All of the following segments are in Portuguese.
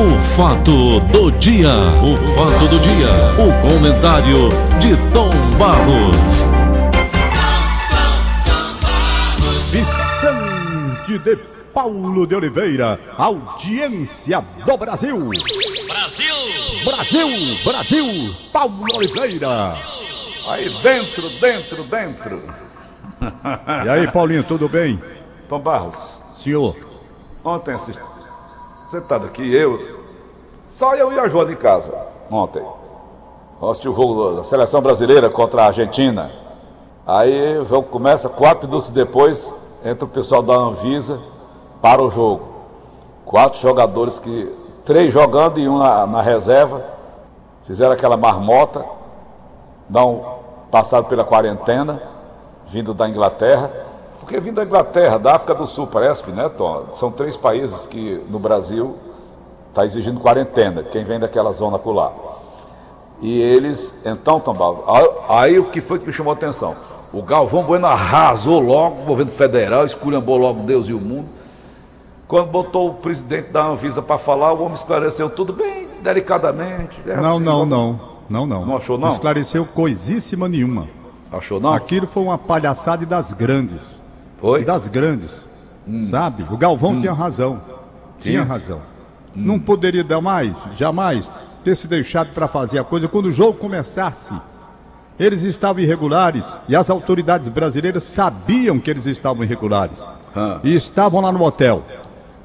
O fato do dia, o fato do dia, o comentário de Tom Barros. Vicente de Paulo de Oliveira, audiência do Brasil. Brasil! Brasil, Brasil, Paulo Oliveira. Aí dentro, dentro, dentro. E aí, Paulinho, tudo bem? Tom Barros, Senhor, ontem assisti. Sentado aqui, eu. Só eu e a Joana em casa, ontem. Assisti o jogo da seleção brasileira contra a Argentina. Aí o jogo começa, quatro minutos depois, entra o pessoal da Anvisa para o jogo. Quatro jogadores que. Três jogando e um na, na reserva. Fizeram aquela marmota. Não passaram pela quarentena, vindo da Inglaterra. Porque vindo da Inglaterra, da África do Sul, parece, né, Tom? São três países que no Brasil está exigindo quarentena, quem vem daquela zona por lá. E eles, então, Barros, aí o que foi que me chamou a atenção? O Galvão Bueno arrasou logo o governo federal, esculhambou logo Deus e o mundo. Quando botou o presidente da Anvisa para falar, o homem esclareceu tudo bem, delicadamente. é não, assim, não, não, não, não. Não achou, não? Esclareceu coisíssima nenhuma. Achou não? Aquilo foi uma palhaçada das grandes. Foi? E das grandes. Sabe? O Galvão tinha razão. Tinha Tinha? razão. Não poderia dar mais, jamais, ter se deixado para fazer a coisa quando o jogo começasse. Eles estavam irregulares e as autoridades brasileiras sabiam que eles estavam irregulares. Ah. E estavam lá no hotel.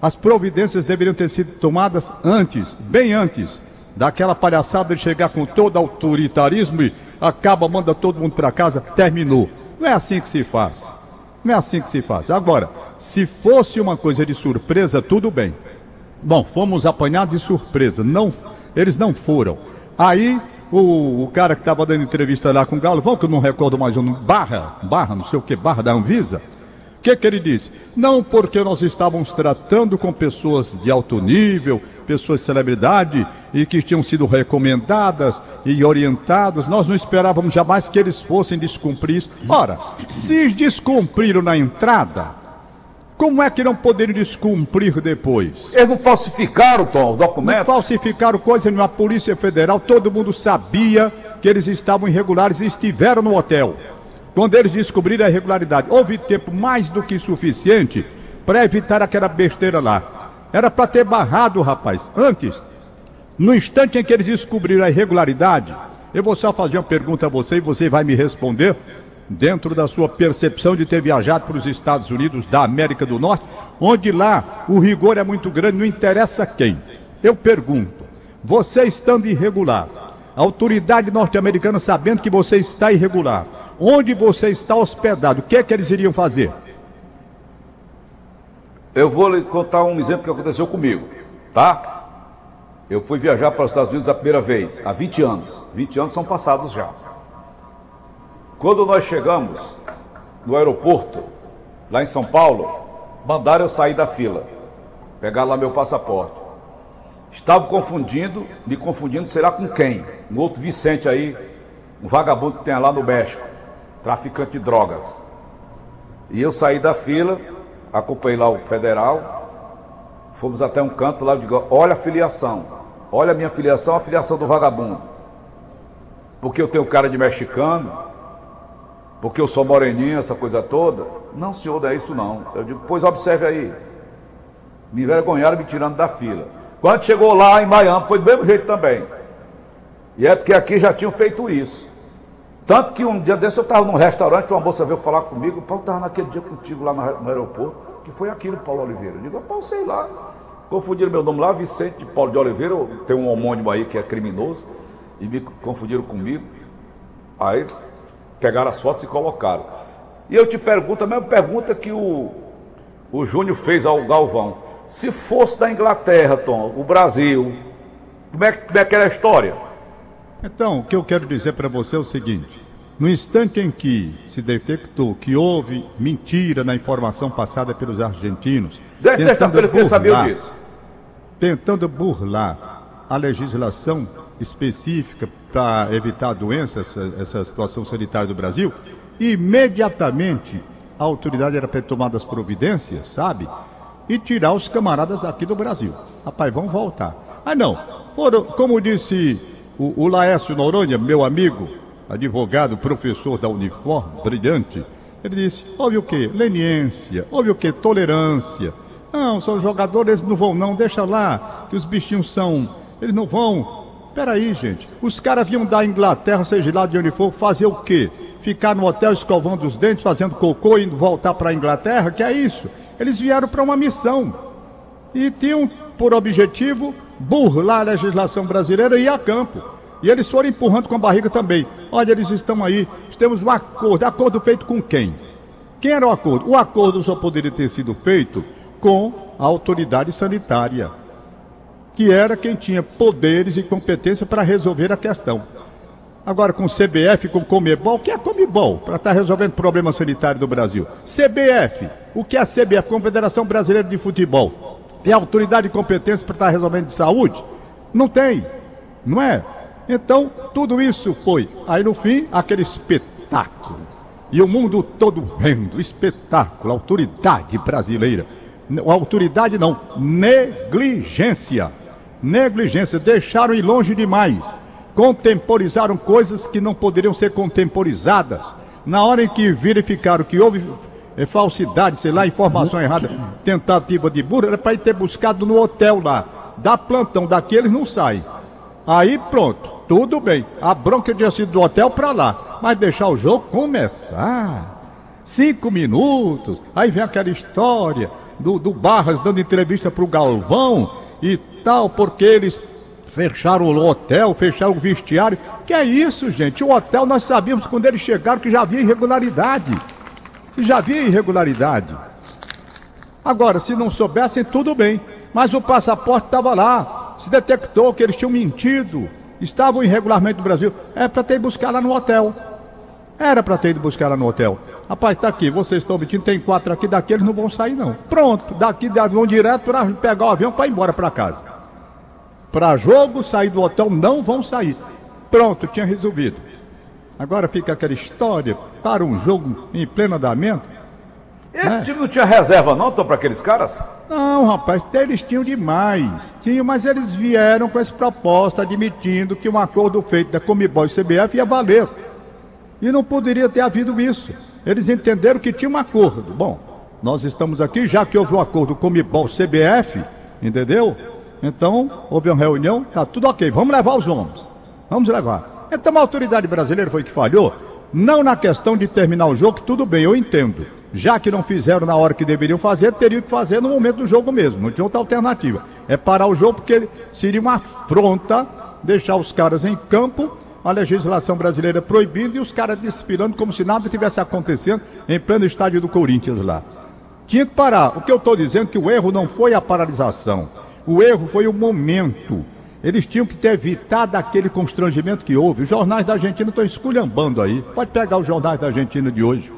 As providências deveriam ter sido tomadas antes, bem antes, daquela palhaçada de chegar com todo autoritarismo e acaba, manda todo mundo para casa, terminou. Não é assim que se faz. Não é assim que se faz. Agora, se fosse uma coisa de surpresa, tudo bem. Bom, fomos apanhados de surpresa. Não, eles não foram. Aí, o, o cara que estava dando entrevista lá com o Galvão, que eu não recordo mais o nome, Barra, Barra, não sei o que, Barra da Anvisa, o que, que ele disse? Não porque nós estávamos tratando com pessoas de alto nível, pessoas de celebridade e que tinham sido recomendadas e orientadas, nós não esperávamos jamais que eles fossem descumprir isso. Ora, se descumpriram na entrada, como é que não poderiam descumprir depois? Eles não falsificaram, Tom, o Não documento? falsificaram coisa nenhuma. A Polícia Federal, todo mundo sabia que eles estavam irregulares e estiveram no hotel. Quando eles descobriram a irregularidade, houve tempo mais do que suficiente para evitar aquela besteira lá. Era para ter barrado, rapaz, antes. No instante em que eles descobriram a irregularidade, eu vou só fazer uma pergunta a você e você vai me responder dentro da sua percepção de ter viajado para os Estados Unidos da América do Norte, onde lá o rigor é muito grande, não interessa quem. Eu pergunto, você estando irregular, a autoridade norte-americana sabendo que você está irregular, onde você está hospedado, o que é que eles iriam fazer? Eu vou lhe contar um exemplo que aconteceu comigo, tá? Eu fui viajar para os Estados Unidos a primeira vez, há 20 anos. 20 anos são passados já. Quando nós chegamos no aeroporto, lá em São Paulo, mandaram eu sair da fila, pegar lá meu passaporte. Estavam confundindo, me confundindo, será com quem? Um outro Vicente aí, um vagabundo que tem lá no México, traficante de drogas. E eu saí da fila, acompanhei lá o federal, fomos até um canto lá, digo, olha a filiação, olha a minha filiação, a filiação do vagabundo. Porque eu tenho cara de mexicano, porque eu sou moreninho, essa coisa toda. Não, senhor, não é isso não. Eu digo, pois observe aí. Me envergonharam me tirando da fila. Quando chegou lá em Miami, foi do mesmo jeito também. E é porque aqui já tinham feito isso. Tanto que um dia desse eu estava num restaurante, uma moça veio falar comigo, Paulo estava naquele dia contigo lá no, aeroporto, que foi aquilo, Paulo Oliveira. Eu digo, Paulo, sei lá. Confundiram meu nome lá, Vicente de Paulo de Oliveira, tem um homônimo aí que é criminoso, e me confundiram comigo. Aí pegaram as fotos e colocaram. E eu te pergunto, a mesma pergunta que o, o Júnior fez ao Galvão. Se fosse da Inglaterra, Tom, o Brasil, como é, como é que era a história? Então, o que eu quero dizer para você é o seguinte: no instante em que se detectou que houve mentira na informação passada pelos argentinos, Desde tentando sexta-feira que sabia burlar- disso. tentando burlar a legislação específica para evitar a doença, essa, essa situação sanitária do Brasil, imediatamente a autoridade era para tomado as providências, sabe? E tirar os camaradas daqui do Brasil. Rapaz, vão voltar. Mas não, foram, como disse o, o Laércio Noronha, meu amigo, advogado, professor da Uniform, brilhante, ele disse: houve o quê? Leniência, houve o quê? Tolerância. Não, são jogadores, eles não vão, não, deixa lá, que os bichinhos são. Eles não vão. Peraí, gente. Os caras vinham da Inglaterra, seja lá de onde for, fazer o quê? Ficar no hotel escovando os dentes, fazendo cocô e indo voltar para a Inglaterra? Que é isso? Eles vieram para uma missão. E tinham por objetivo burlar a legislação brasileira e ir a campo. E eles foram empurrando com a barriga também. Olha, eles estão aí, temos um acordo. Acordo feito com quem? Quem era o acordo? O acordo só poderia ter sido feito com a autoridade sanitária, que era quem tinha poderes e competência para resolver a questão. Agora, com CBF, com Comebol, o que é Comebol? Para estar tá resolvendo o problema sanitário do Brasil. CBF, o que é a CBF? Confederação Brasileira de Futebol. Tem autoridade e competência para estar tá resolvendo de saúde? Não tem, não é? Então, tudo isso foi. Aí no fim, aquele espetáculo. E o mundo todo vendo, espetáculo, autoridade brasileira. Autoridade não, negligência. Negligência, deixaram ir longe demais. Contemporizaram coisas que não poderiam ser contemporizadas. Na hora em que verificaram que houve é, falsidade, sei lá, informação errada, tentativa de burro, era para ir ter buscado no hotel lá. Dá plantão, daqueles não sai. Aí pronto, tudo bem. A bronca tinha sido do hotel para lá. Mas deixar o jogo começar. Cinco minutos. Aí vem aquela história do, do Barras dando entrevista para o Galvão e tal, porque eles fecharam o hotel, fecharam o vestiário. Que é isso, gente? O hotel nós sabíamos quando eles chegaram que já havia irregularidade. Já havia irregularidade. Agora, se não soubessem, tudo bem. Mas o passaporte estava lá. Se detectou que eles tinham mentido. Estavam irregularmente no Brasil. É para ter ido buscar lá no hotel. Era para ter ido buscar lá no hotel. Rapaz, tá aqui, vocês estão mentindo, tem quatro aqui, daqui eles não vão sair não. Pronto, daqui vão direto para pegar o avião para ir embora para casa. Para jogo, sair do hotel, não vão sair. Pronto, tinha resolvido. Agora fica aquela história para um jogo em pleno andamento. Esse é. time não tinha reserva não, para aqueles caras? Não, rapaz, eles tinham demais. Tinham, mas eles vieram com essa proposta admitindo que um acordo feito da Comibol e CBF ia valer. E não poderia ter havido isso. Eles entenderam que tinha um acordo. Bom, nós estamos aqui, já que houve um acordo com o MIBOL CBF, entendeu? Então, houve uma reunião, tá tudo ok, vamos levar os homens. Vamos levar. Então a autoridade brasileira foi que falhou, não na questão de terminar o jogo, tudo bem, eu entendo. Já que não fizeram na hora que deveriam fazer, teriam que fazer no momento do jogo mesmo. Não tinha outra alternativa. É parar o jogo porque seria uma afronta deixar os caras em campo a legislação brasileira proibindo e os caras desfilando como se nada tivesse acontecendo em pleno estádio do Corinthians lá. Tinha que parar. O que eu estou dizendo é que o erro não foi a paralisação. O erro foi o momento. Eles tinham que ter evitado aquele constrangimento que houve. Os jornais da Argentina estão esculhambando aí. Pode pegar os jornais da Argentina de hoje.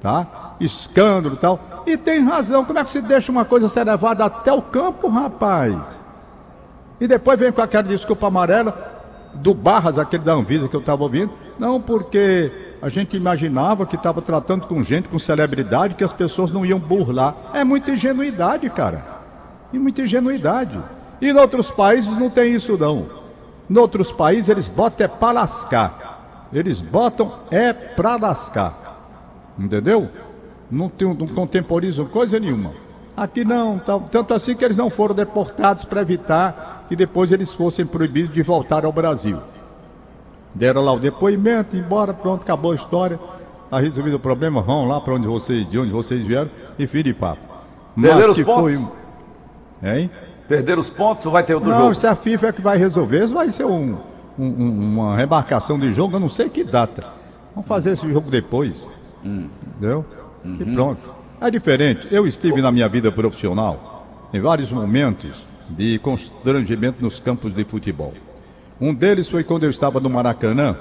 Tá? Escândalo e tal. E tem razão. Como é que se deixa uma coisa ser levada até o campo, rapaz? E depois vem com aquela desculpa amarela do Barras, aquele da Anvisa que eu estava ouvindo. Não, porque a gente imaginava que estava tratando com gente, com celebridade, que as pessoas não iam burlar. É muita ingenuidade, cara. E muita ingenuidade. E em outros países não tem isso, não. Em outros países eles botam é para lascar. Eles botam é para lascar. Entendeu? Não, tem, não contemporizam coisa nenhuma. Aqui não, tanto assim que eles não foram deportados para evitar que depois eles fossem proibidos de voltar ao Brasil. Deram lá o depoimento, embora, pronto, acabou a história. Está resolvido o problema, vão lá para onde vocês, de onde vocês vieram e fim de papo. Os pontos? Foi... Hein? Perderam os pontos ou vai ter outro não, jogo? Não, se a FIFA é que vai resolver, isso vai ser um, um, uma remarcação de jogo, eu não sei que data. Vamos fazer esse jogo depois. Hum. Entendeu? Uhum. E pronto. É diferente. Eu estive na minha vida profissional, em vários momentos, de constrangimento nos campos de futebol. Um deles foi quando eu estava no Maracanã,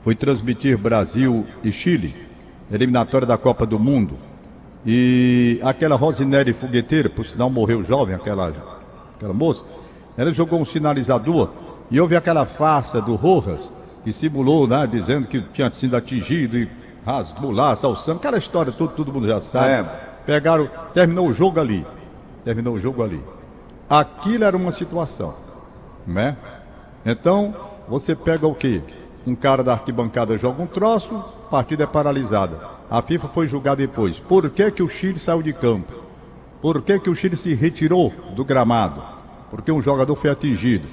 foi transmitir Brasil e Chile, eliminatória da Copa do Mundo. E aquela Rosinelli fogueteira, por sinal morreu jovem, aquela, aquela moça, ela jogou um sinalizador e houve aquela farsa do Rojas, que simulou, né, dizendo que tinha sido atingido e rasgou lá, salsando, aquela história toda, todo mundo já sabe. É. Pegaram, terminou o jogo ali. Terminou o jogo ali. Aquilo era uma situação, né? Então, você pega o quê? Um cara da arquibancada joga um troço, a partida é paralisada. A FIFA foi julgar depois. Por que, que o Chile saiu de campo? Por que, que o Chile se retirou do gramado? Porque um jogador foi atingido.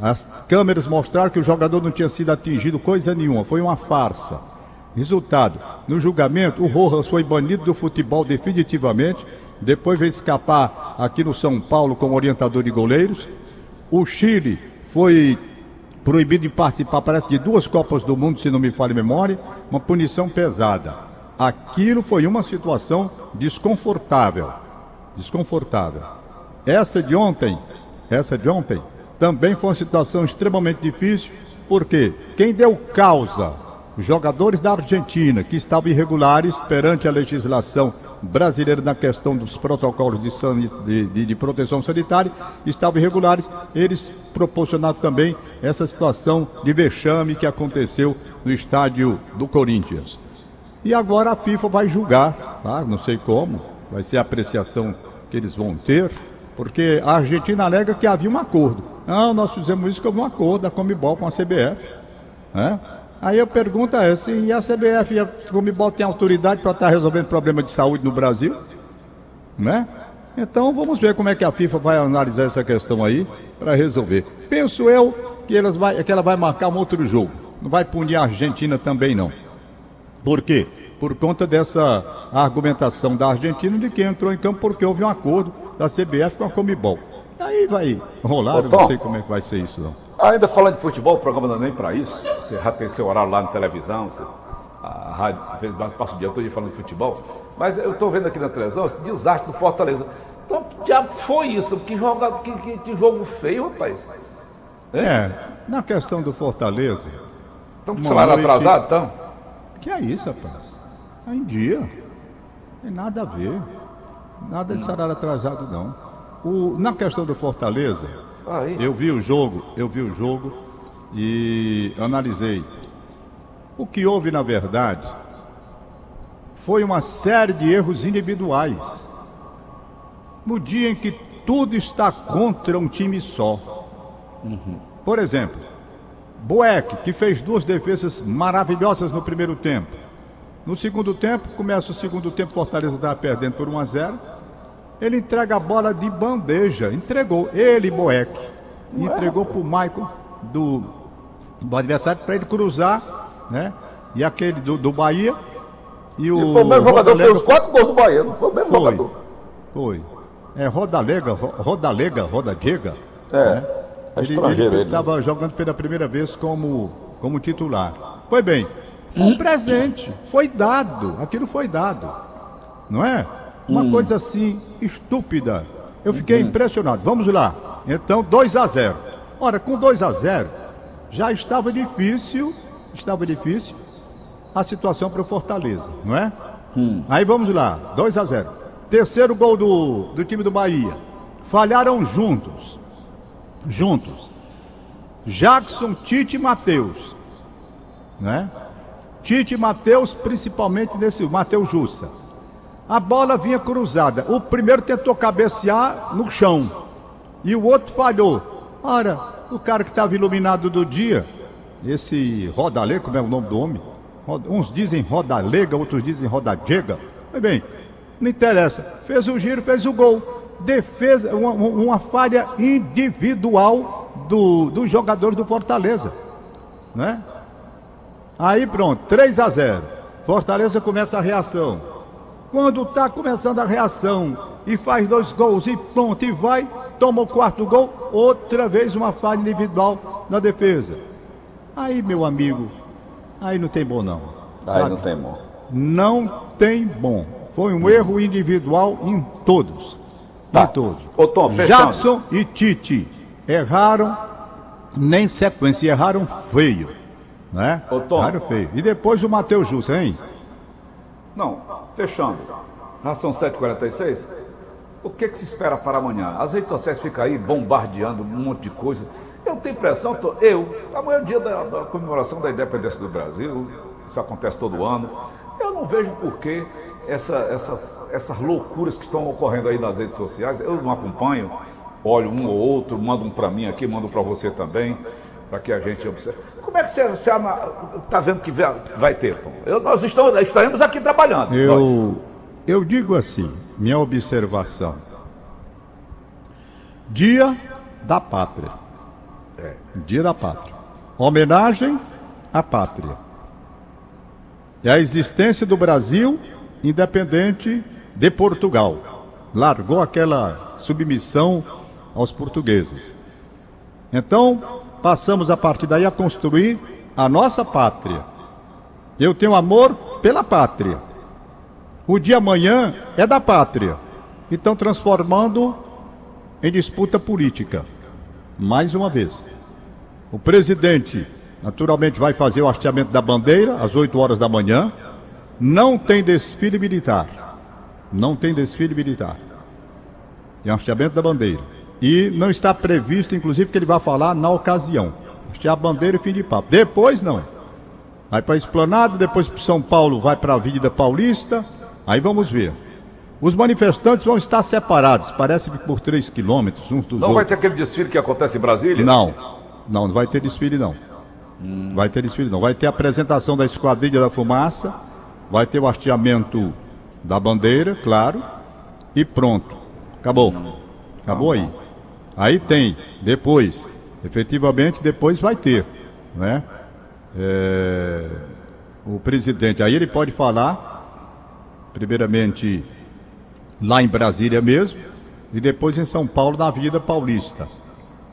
As câmeras mostraram que o jogador não tinha sido atingido coisa nenhuma, foi uma farsa. Resultado: no julgamento, o Rojas foi banido do futebol definitivamente. Depois veio escapar aqui no São Paulo como orientador de goleiros. O Chile foi proibido de participar, parece, de duas Copas do Mundo, se não me falha a memória. Uma punição pesada. Aquilo foi uma situação desconfortável. Desconfortável. Essa de ontem, essa de ontem, também foi uma situação extremamente difícil, porque quem deu causa os jogadores da Argentina que estavam irregulares perante a legislação brasileira na questão dos protocolos de, de, de, de, proteção sanitária estavam irregulares, eles proporcionaram também essa situação de vexame que aconteceu no estádio do Corinthians. E agora a FIFA vai julgar, tá? não sei como, vai ser a apreciação que eles vão ter, porque a Argentina alega que havia um acordo. Não, nós fizemos isso que houve um acordo da Comibol com a CBF. Né? Aí a pergunta é assim, a CBF e a Comibol têm autoridade para estar tá resolvendo problema de saúde no Brasil? Né? Então vamos ver como é que a FIFA vai analisar essa questão aí para resolver. Penso eu que, elas vai, que ela vai marcar um outro jogo. Não vai punir a Argentina também não. Por quê? Por conta dessa argumentação da Argentina de que entrou em campo porque houve um acordo da CBF com a Comibol. Aí vai rolar, eu não sei como é que vai ser isso não. Ainda falando de futebol, o programa não é nem para isso. Você já tem seu horário lá na televisão, você, a rádio, às vezes passa o dia todo falando de futebol. Mas eu estou vendo aqui na televisão esse desastre do Fortaleza. Então, que diabo foi isso? Que, joga, que, que, que jogo feio, rapaz. É? é, na questão do Fortaleza. Estão com salário noite... atrasado, então? Que é isso, rapaz? É em dia. Não tem nada a ver. Nada de salário atrasado, não. O, na questão do Fortaleza, Aí. Eu vi o jogo, eu vi o jogo e analisei. O que houve, na verdade, foi uma série de erros individuais. No dia em que tudo está contra um time só. Uhum. Por exemplo, Boeck, que fez duas defesas maravilhosas no primeiro tempo. No segundo tempo, começa o segundo tempo, Fortaleza estava perdendo por 1 a 0 ele entrega a bola de bandeja. Entregou. Ele, Boeck. Entregou para o Michael do, do adversário para ele cruzar, né? E aquele do, do Bahia. E o, e foi o mesmo jogador fez os quatro gols do Bahia, não foi o mesmo foi, jogador. Foi. É Rodalega, Rodalega, Rodadiega. É. Né? É ele estava né? jogando pela primeira vez como, como titular. Foi bem. Foi um presente. Foi dado. Aquilo foi dado. Não é? Uma hum. coisa assim estúpida. Eu fiquei uhum. impressionado. Vamos lá. Então, 2 a 0. Ora, com 2 a 0, já estava difícil, estava difícil a situação para o Fortaleza, não é? Hum. Aí vamos lá, 2 a 0. Terceiro gol do, do time do Bahia. Falharam juntos. Juntos. Jackson, Tite e Matheus. Né? Tite e Matheus, principalmente nesse. Matheus Jussa a bola vinha cruzada. O primeiro tentou cabecear no chão e o outro falhou. Ora, o cara que estava iluminado do dia, esse Rodalega, como é o nome do homem? Uns dizem Rodalega, outros dizem Rodadega. Bem, não interessa. Fez o giro, fez o gol. Defesa, uma, uma falha individual do, dos jogadores do Fortaleza. Né? Aí pronto, 3 a 0. Fortaleza começa a reação. Quando está começando a reação e faz dois gols e pronto, e vai, toma o quarto gol, outra vez uma falha individual na defesa. Aí, meu amigo, aí não tem bom não. Aí sabe? não tem bom. Não tem bom. Foi um erro individual em todos. Tá. Em todos. Ô, Tom, Jackson e Tite erraram nem sequência, erraram feio. Né? Ô, Tom. Erraram feio. E depois o Matheus Jussa, hein? Não, fechando. Já são 7h46. O que, que se espera para amanhã? As redes sociais ficam aí bombardeando um monte de coisa. Eu tenho impressão, tô, eu, amanhã é o dia da, da, comemoração da independência do Brasil, isso acontece todo ano. Eu não vejo por que essa, essas, essas loucuras que estão ocorrendo aí nas redes sociais, eu não acompanho, olho um ou outro, mando um para mim aqui, mando para você também, para que a gente observe. Como é que você está vendo que vai ter, Tom? Eu, nós estamos, estaremos aqui trabalhando. Eu, eu digo assim, minha observação. Dia da Pátria. É. Dia da Pátria. Homenagem à pátria. E a existência do Brasil independente de Portugal. Largou aquela submissão aos portugueses. Então, passamos a partir daí a construir a nossa pátria. Eu tenho amor pela pátria. O dia amanhã é da pátria. Então, transformando em disputa política. Mais uma vez. O presidente, naturalmente, vai fazer o hasteamento da bandeira às 8 horas da manhã. Não tem desfile militar. Não tem desfile militar. Tem hasteamento da bandeira. E não está previsto, inclusive, que ele vai falar na ocasião. Hastear a bandeira e fim de papo. Depois, não. Vai para a Esplanada, depois para São Paulo, vai para a Avenida Paulista. Aí vamos ver. Os manifestantes vão estar separados, parece que por 3 quilômetros uns dos não outros. Não vai ter aquele desfile que acontece em Brasília? Não, não, não vai ter desfile não. Hum. Vai ter desfile não. Vai ter a apresentação da Esquadrilha da Fumaça, vai ter o hasteamento da bandeira, claro, e pronto. Acabou. Acabou aí. Aí tem, depois, efetivamente depois vai ter, né? É, o presidente, aí ele pode falar, primeiramente lá em Brasília mesmo, e depois em São Paulo, na Avenida Paulista.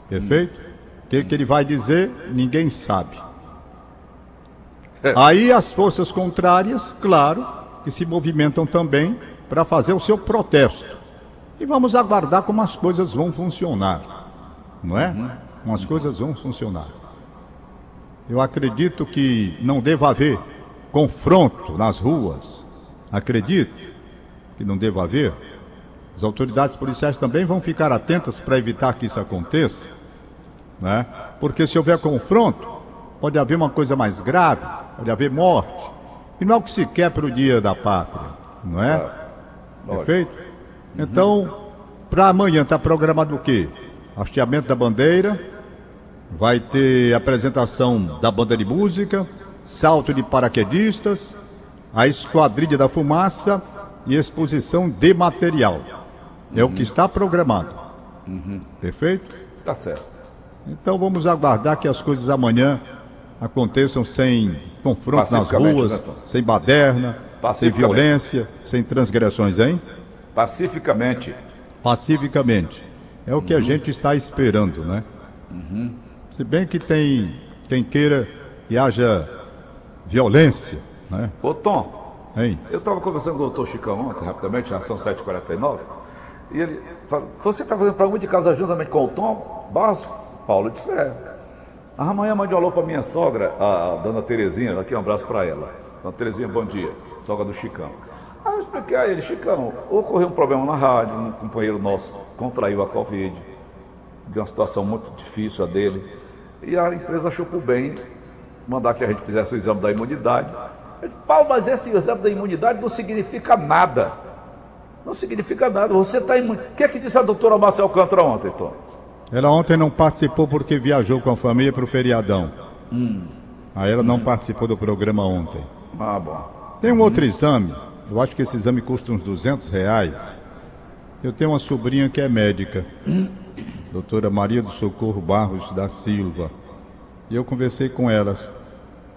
Perfeito? O que, que ele vai dizer, ninguém sabe. Aí as forças contrárias, claro, que se movimentam também para fazer o seu protesto. E vamos aguardar como as coisas vão funcionar. Não é? Como as coisas vão funcionar. Eu acredito que não deva haver confronto nas ruas. Acredito que não deva haver. As autoridades policiais também vão ficar atentas para evitar que isso aconteça. Né? Porque se houver confronto, pode haver uma coisa mais grave, pode haver morte. E não é o que se quer para o dia da pátria, não é? Perfeito? Uhum. Então, para amanhã está programado o quê? Hasteamento da bandeira, vai ter apresentação da banda de música, salto de paraquedistas, a esquadrilha da fumaça e exposição de material. É uhum. o que está programado. Uhum. Perfeito? Tá certo. Então vamos aguardar que as coisas amanhã aconteçam sem confronto nas ruas, sem baderna, sem violência, sem transgressões, hein? Pacificamente. Pacificamente. É o que uhum. a gente está esperando, né? Uhum. Se bem que tem quem queira que haja violência, né? Ô Tom, hein? eu estava conversando com o doutor Chicão ontem, rapidamente, na ação 749, e ele falou, você está fazendo programa de casa juntamente com o Tom Barros? Paulo disse, é. Amanhã mande um alô para minha sogra, a, dona Terezinha, aqui um abraço para ela. Dona Terezinha, bom dia, sogra do Chicão. Aí eu expliquei a ele, Chicão, ocorreu um problema na rádio, um companheiro nosso contraiu a Covid, de uma situação muito difícil a dele, e a empresa achou por bem mandar que a gente fizesse o exame da imunidade. Eu disse, Paulo, mas esse exame da imunidade não significa nada. Não significa nada, você está imune. O que é que disse a doutora Marcel Alcântara ontem, Tom? Ela ontem não participou porque viajou com a família para o feriadão. Hum. Aí ela não hum. participou do programa ontem. Ah, bom. Tem um outro exame. Eu acho que esse exame custa uns 200 reais. Eu tenho uma sobrinha que é médica, doutora Maria do Socorro Barros da Silva. E eu conversei com elas.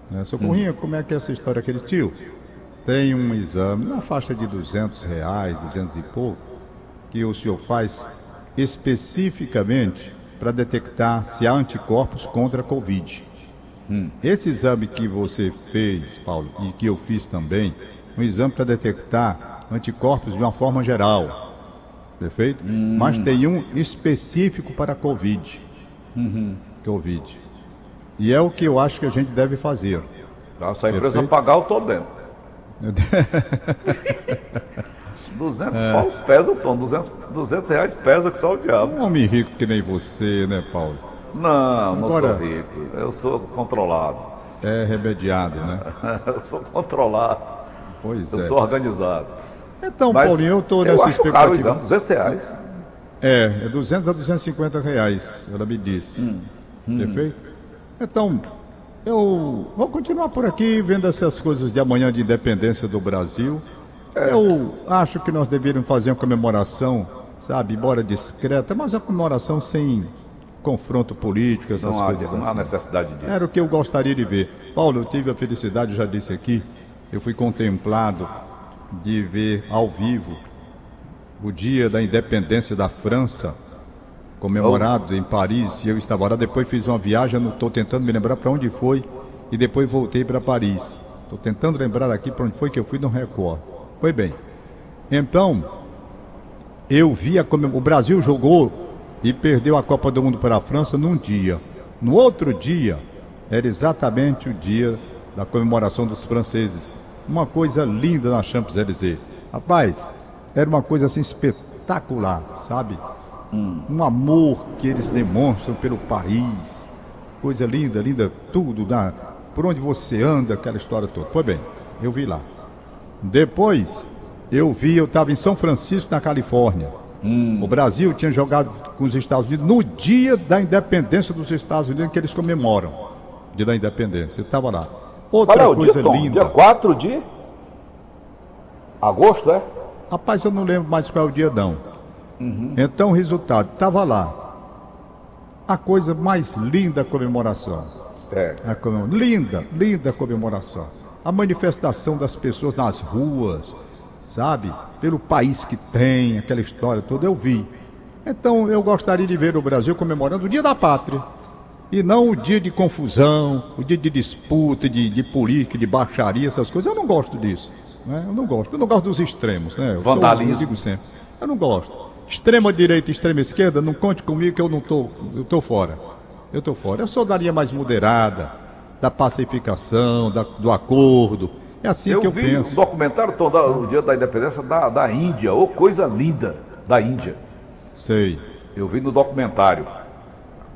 Né? Socorrinha, como é que é essa história? Aquele tio, tem um exame na faixa de 200 reais, 200 e pouco, que o senhor faz especificamente para detectar se há anticorpos contra a Covid. Hum. Esse exame que você fez, Paulo, e que eu fiz também, um exame para detectar anticorpos de uma forma geral. Perfeito? Hum. Mas tem um específico para a Covid. Uhum. Covid. E é o que eu acho que a gente deve fazer. Se a empresa Perfeito? pagar, eu estou dentro. 200 é. paus pesa o tom, 200, 200 reais pesa que só o diabo. Um homem rico que nem você, né, Paulo? Não, não Agora, sou rico. Eu sou controlado. É remediado, né? eu sou controlado. Pois eu é. sou organizado. Então, Mas Paulinho, eu estou nessa eu acho expectativa. Caro o exame, 200 reais. É, é 200 a 250 reais, ela me disse. Hum, Perfeito? Então, eu vou continuar por aqui vendo essas coisas de amanhã de independência do Brasil. É. Eu acho que nós deveríamos fazer uma comemoração, sabe, embora discreta, mas uma comemoração sem confronto político, essas Não há, coisas não há assim. necessidade disso. Era o que eu gostaria de ver. Paulo, eu tive a felicidade, já disse aqui, eu fui contemplado de ver ao vivo o dia da independência da França, comemorado em Paris, e eu estava lá. Depois fiz uma viagem, não estou tentando me lembrar para onde foi, e depois voltei para Paris. Estou tentando lembrar aqui para onde foi que eu fui, não recordo. Foi bem. Então, eu vi a comem- o Brasil jogou e perdeu a Copa do Mundo para a França num dia. No outro dia, era exatamente o dia da comemoração dos franceses. Uma coisa linda na Champs-Élysées. Rapaz, era uma coisa assim espetacular, sabe? Um amor que eles demonstram pelo país. Coisa linda, linda, tudo, na, por onde você anda, aquela história toda. Foi bem, eu vi lá. Depois, eu vi, eu estava em São Francisco, na Califórnia. O Brasil tinha jogado com os Estados Unidos no dia da independência dos Estados Unidos, que eles comemoram. Dia da independência. Eu estava lá. Outra Qual é o coisa dia, Tom? linda. Dia 4 de agosto, é? Rapaz, eu não lembro mais qual é o dia, não. Então, o resultado, estava lá. A coisa mais linda a comemoração. É. A comem- Linda, linda comemoração. A manifestação das pessoas nas ruas, sabe? Pelo país que tem, aquela história toda, eu vi. Então eu gostaria de ver o Brasil comemorando o Dia da Pátria. E não o dia de confusão, o dia de disputa, de, de política, de baixaria, essas coisas. Eu não gosto disso. Né? Eu não gosto. Eu não gosto dos extremos. Né? Eu sou- Vandalismo. eu digo sempre. Eu não gosto. Extrema direita e extrema esquerda, não conte comigo que eu não tô, eu tô fora. Eu tô fora. Eu sou da linha mais moderada, da pacificação, da- do acordo. É assim Eu que eu vi um penso. documentário, Tom, da, o dia da independência da, da Índia. Ô, coisa linda da Índia. Sei. Eu vi no documentário.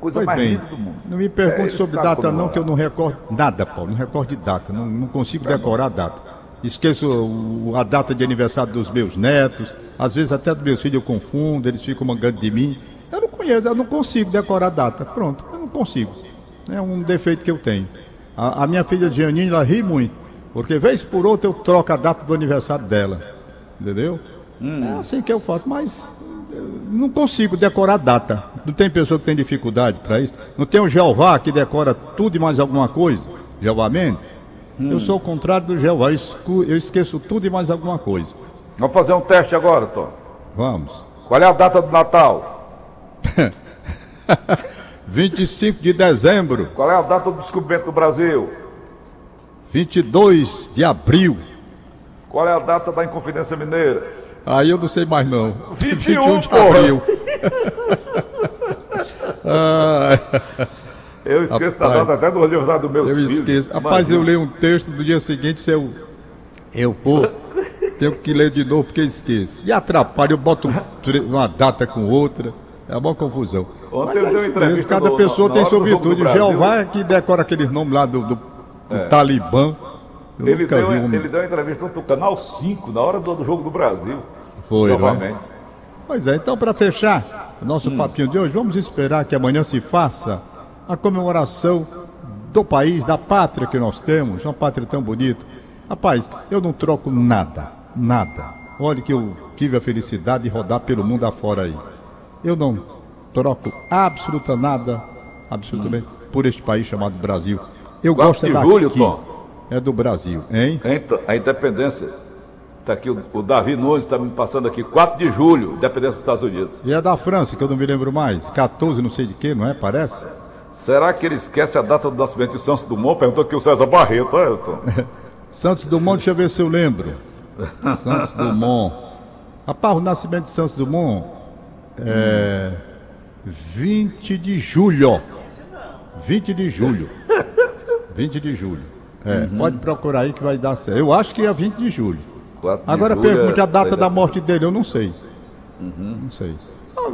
Coisa Foi mais bem. linda do mundo. Não me pergunte É, sobre data, não, comemorar. que eu não recordo nada, Paulo. Não recordo de data. Não, não consigo Tá decorar a data. Esqueço o- a data de aniversário dos meus netos. Às vezes até dos meus filhos eu confundo, eles ficam mangando de mim. Eu não conheço, eu não consigo decorar a data. Pronto, eu não consigo. É um defeito que eu tenho. A, a minha filha Giannine, ela ri muito. Porque vez por outra eu troco a data do aniversário dela. Entendeu? É assim que eu faço, mas eu não consigo decorar a data. Não tem pessoa que tem dificuldade para isso. Não tem o Jeová que decora tudo e mais alguma coisa? Jeová Mendes? Eu sou o contrário do Jeová, eu esqueço tudo e mais alguma coisa. Vamos fazer um teste agora, Tom. Vamos. Qual é a data do Natal? 25 de dezembro, Qual é a data do descobrimento do Brasil? 22 de abril. Qual é a data da Inconfidência Mineira? Aí eu não sei mais não. 21, de porra. abril. Ah, Eu esqueço Rapaz, da data até do aniversário dos meus eu filhos. esqueço. Rapaz, eu leio um texto do dia seguinte, se eu. Eu vou. Tenho que ler de novo porque esqueço. E atrapalha, eu boto um uma data com outra. É uma confusão. Ontem Mas eu é dei uma entrevista Cada no- pessoa tem sua do do virtude. O. Jeová é que decora aqueles nomes lá do, do, do Talibã. Eu Ele deu, um. ele deu uma entrevista no canal 5, na hora do, do jogo do Brasil. Foi, né? Novamente. Pois é, então para fechar o nosso papinho de hoje, vamos esperar que amanhã se faça a comemoração do país, da pátria que nós temos, uma pátria tão bonita. Rapaz, eu não troco nada, nada. Olha que eu tive a felicidade de rodar pelo mundo afora aí. Eu não troco absoluta nada, absolutamente, por este país chamado Brasil. Eu gosto é de daqui. julho, Tom. É do Brasil, hein? Então, a independência. Está aqui o, o Davi Nunes, está me passando aqui. 4 de julho, independência dos Estados Unidos. E é da França, que eu não me lembro mais. 14, não sei de que, não é? Parece? Será que ele esquece a data do nascimento de Santos Dumont? Perguntou aqui o César Barreto. É, Tom. Santos Dumont, deixa eu ver se eu lembro. Santos Dumont. Rapaz, o nascimento de Santos Dumont é 20 de julho. 20 de julho. 20 de julho. É, pode procurar aí que vai dar certo. Eu acho que é 20 de julho. 4 de Agora julho pergunte é- a data da morte dele, eu não sei. Não sei. Ah,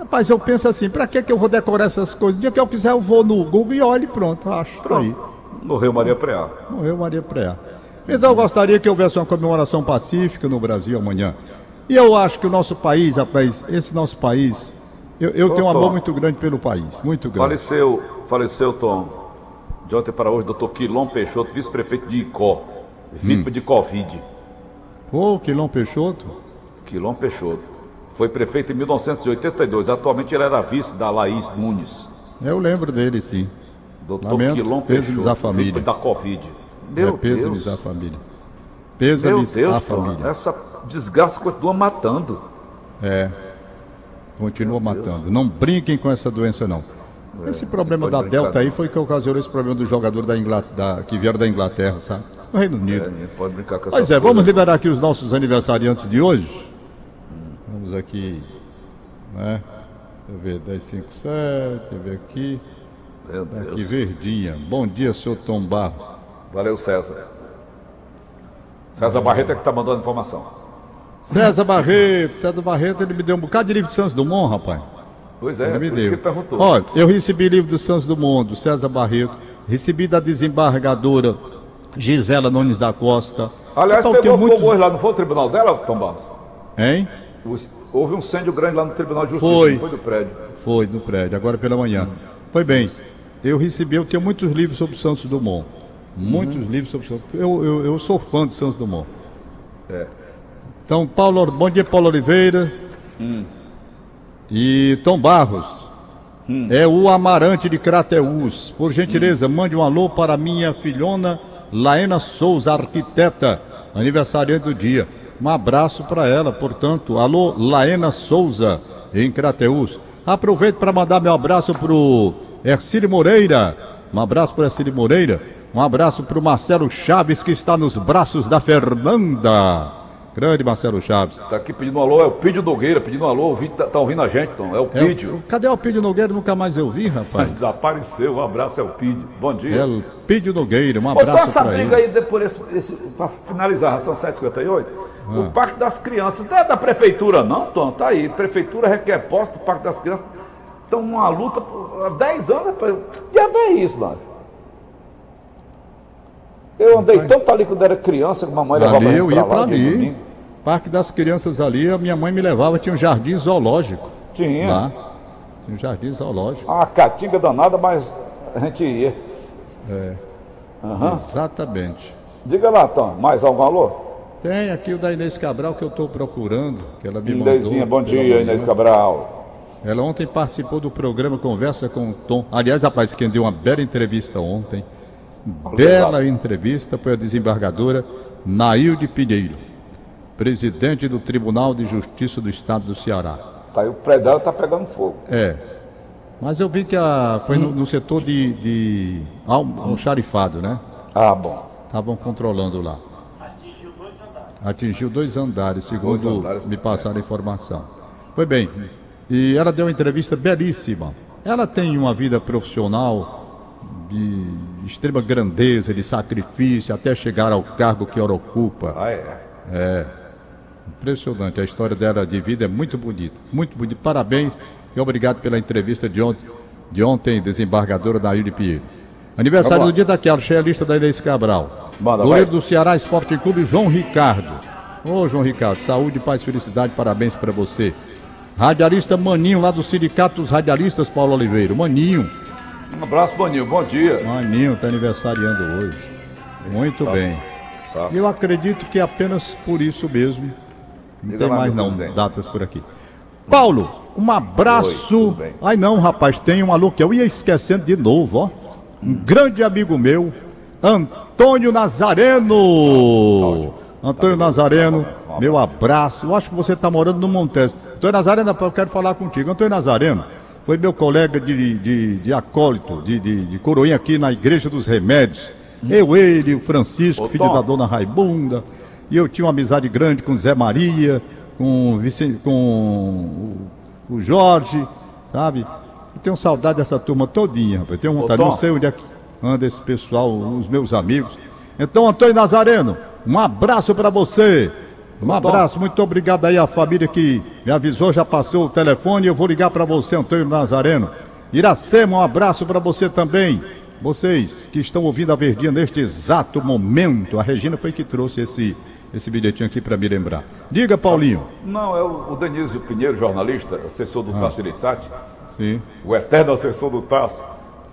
Rapaz, eu penso assim, pra que que eu vou decorar essas coisas? O dia que eu quiser eu vou no Google e olho e pronto, acho. Tá aí. Morreu Maria Preá. Morreu Maria Preá. Então eu gostaria que houvesse uma comemoração pacífica no Brasil amanhã. E eu acho que o nosso país, rapaz, esse nosso país, eu, eu Ô, tenho um Tom. amor muito grande pelo país, muito grande. Faleceu, faleceu, Tom, de ontem para hoje, doutor Quilom Peixoto, vice-prefeito de Icó, vítima de Covid. Pô, Quilom Peixoto. Quilom Peixoto. Foi prefeito em 1982. Atualmente ele era vice da Laís Nunes. Eu lembro dele, sim. Doutor Lamento, Quilom Peixoto, à família. vítima da Covid. é, Meu pêsames Deus. à família. Meu Pêsames Deus, à família. essa desgraça continua matando. É. Continua matando. Não brinquem com essa doença, não. Esse problema da Delta aí foi que ocasionou esse problema do jogador da Inglaterra, que vieram da Inglaterra, sabe? No Reino Unido. É, pode brincar com Pois essas é, vamos coisas. liberar aqui os nossos aniversariantes de hoje. Vamos aqui, né? Deixa eu ver, 1057, deixa eu ver aqui. Meu Aqui, Deus. Verdinha. Bom dia, senhor Tom Barros. Valeu, César. César Barreto é que tá mandando informação. César Barreto, César Barreto, ele me deu um bocado de livro de Santos Dumont, rapaz. Pois é, Ele me deu. perguntou. Olha, eu recebi livro do Santos Dumont, do César Barreto, recebi da desembargadora Gisela Nunes da Costa. Aliás, Então, pegou tem muitos- fogo lá, não foi o tribunal dela, Tom Barros? Hein? Houve um incêndio grande lá no Tribunal de Justiça, Foi. foi do prédio. Foi, no prédio, agora pela manhã. Foi bem, eu recebi, eu tenho muitos livros sobre Santos Dumont. Muitos Uhum. livros sobre Santos eu, eu, eu sou fã de Santos Dumont. É. Então, Paulo, bom dia, Paulo Oliveira. Hum. E Tom Barros. Hum. É o Amarante de Crateús. Por gentileza, mande um alô para minha filhona Laena Souza, arquiteta, aniversariante do dia. Um abraço para ela, portanto. Alô, Laena Souza, em Crateús. Aproveito para mandar meu abraço pro Ercílio Moreira. Um abraço para Ercílio Moreira. Um abraço para o Marcelo Chaves, que está nos braços da Fernanda. Grande Marcelo Chaves. Tá aqui pedindo um alô, é o Pídio Nogueira pedindo um alô, ouvi- tá, tá ouvindo a gente, Tom, é o É o- Pídio. cadê o Pídio Nogueira? Nunca mais eu vi, rapaz. Desapareceu, um abraço, é o Pídio. Bom dia. É o Pídio Nogueira, um Botou abraço essa para briga ele. aí depois, esse, esse, pra finalizar, ração 758, Ah. o Parque das Crianças, não é da Prefeitura não, Tom, tá aí, Prefeitura requer posto do Parque das Crianças, estão numa luta há 10 anos, rapaz, que diabo é isso, mano? Eu andei tanto ali quando era criança, que mamãe levava Ali eu ia para ali. domingo. Parque das Crianças ali, a minha mãe me levava, tinha um jardim zoológico. Tinha. Lá. Tinha um jardim zoológico. Uma catinga danada, mas a gente ia. Exatamente. Diga lá, Tom, mais algum alô? Tem aqui o da Inês Cabral que eu estou procurando, que ela me Inêsinha, mandou. bom dia. Inês Cabral. Ela ontem participou do programa Conversa com o Tom. Aliás, rapaz, quem deu uma bela entrevista ontem. Bela entrevista foi a desembargadora Nailde Pinheiro, presidente do Tribunal de Justiça do Estado do Ceará. Tá aí, o prédio dela tá pegando fogo. É. Mas eu vi que a, foi no, no setor de, de al- almoxarifado, né? Ah, bom. Estavam controlando lá. Atingiu dois andares, segundo Dois andares, me passaram a informação. Foi bem. E ela deu uma entrevista belíssima. Ela tem uma vida profissional de extrema grandeza, de sacrifício, até chegar ao cargo que ela ocupa. Ah, é. Impressionante. A história dela de vida é muito bonita. Muito bonita. Parabéns e obrigado pela entrevista de ontem, de ontem desembargadora Naíde Pinheiro. Aniversário Vamos lá. do dia daquela, achei a lista da Inês Cabral. Manda, Goleiro do Ceará Esporte Clube, João Ricardo. Ô, João Ricardo, saúde, paz, felicidade, parabéns para você. Radialista Maninho, lá do Sindicato dos Radialistas, Paulo Oliveira. Maninho, Um abraço, Boninho. Bom dia. Maninho está aniversariando hoje. Muito bem. Tá. Eu acredito que é apenas por isso mesmo. Não Diga tem mais não presidente. datas por aqui. Paulo, um Oi, abraço. bem. Ai não, rapaz, tem um alô que eu ia esquecendo de novo, ó. Um grande amigo meu, Antônio Nazareno. Antônio Nazareno, meu abraço. Eu acho que você está morando no Montes. Antônio Nazareno, eu quero falar contigo. Antônio Nazareno foi meu colega de, de, de acólito, de, de, de coroinha aqui na Igreja dos Remédios. Eu, ele, o Francisco, Ô, filho Tom. da dona Raibunda. E eu tinha uma amizade grande com Zé Maria, com, o Vicen- com o, Jorge, sabe? Eu tenho saudade dessa turma todinha, rapaz. Tenho vontade, não sei onde é que anda esse pessoal, os meus amigos. Então, Antônio Nazareno, um abraço para você. Um abraço, muito obrigado aí à família que me avisou, já passou o telefone. Eu vou ligar para você, Antônio Nazareno. Iracema, um abraço para você também. Vocês que estão ouvindo a Verdinha neste exato momento, a Regina foi que trouxe esse, esse bilhetinho aqui para me lembrar. Diga, Paulinho. Não, é o, Denísio Pinheiro, jornalista, assessor do Tasso Ireissati, Sim. o eterno assessor do Tasso,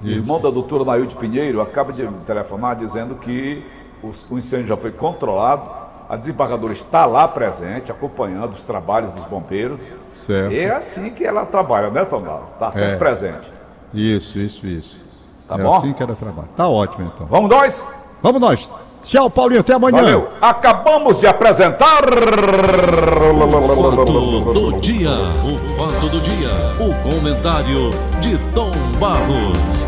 irmão da doutora Nailde Pinheiro, acaba de telefonar dizendo que o, o incêndio já foi controlado, a desembargadora está lá presente, acompanhando os trabalhos dos bombeiros. Certo. E é assim que ela trabalha, né, Tomás? Está sempre É. presente. Isso, isso, isso. Tá é bom? assim que ela trabalha. Tá ótimo, então. Vamos nós? Vamos nós. Tchau, Paulinho. Até amanhã. Valeu! Acabamos de apresentar. Fato do dia. O fato do dia. O comentário de Tom Barros.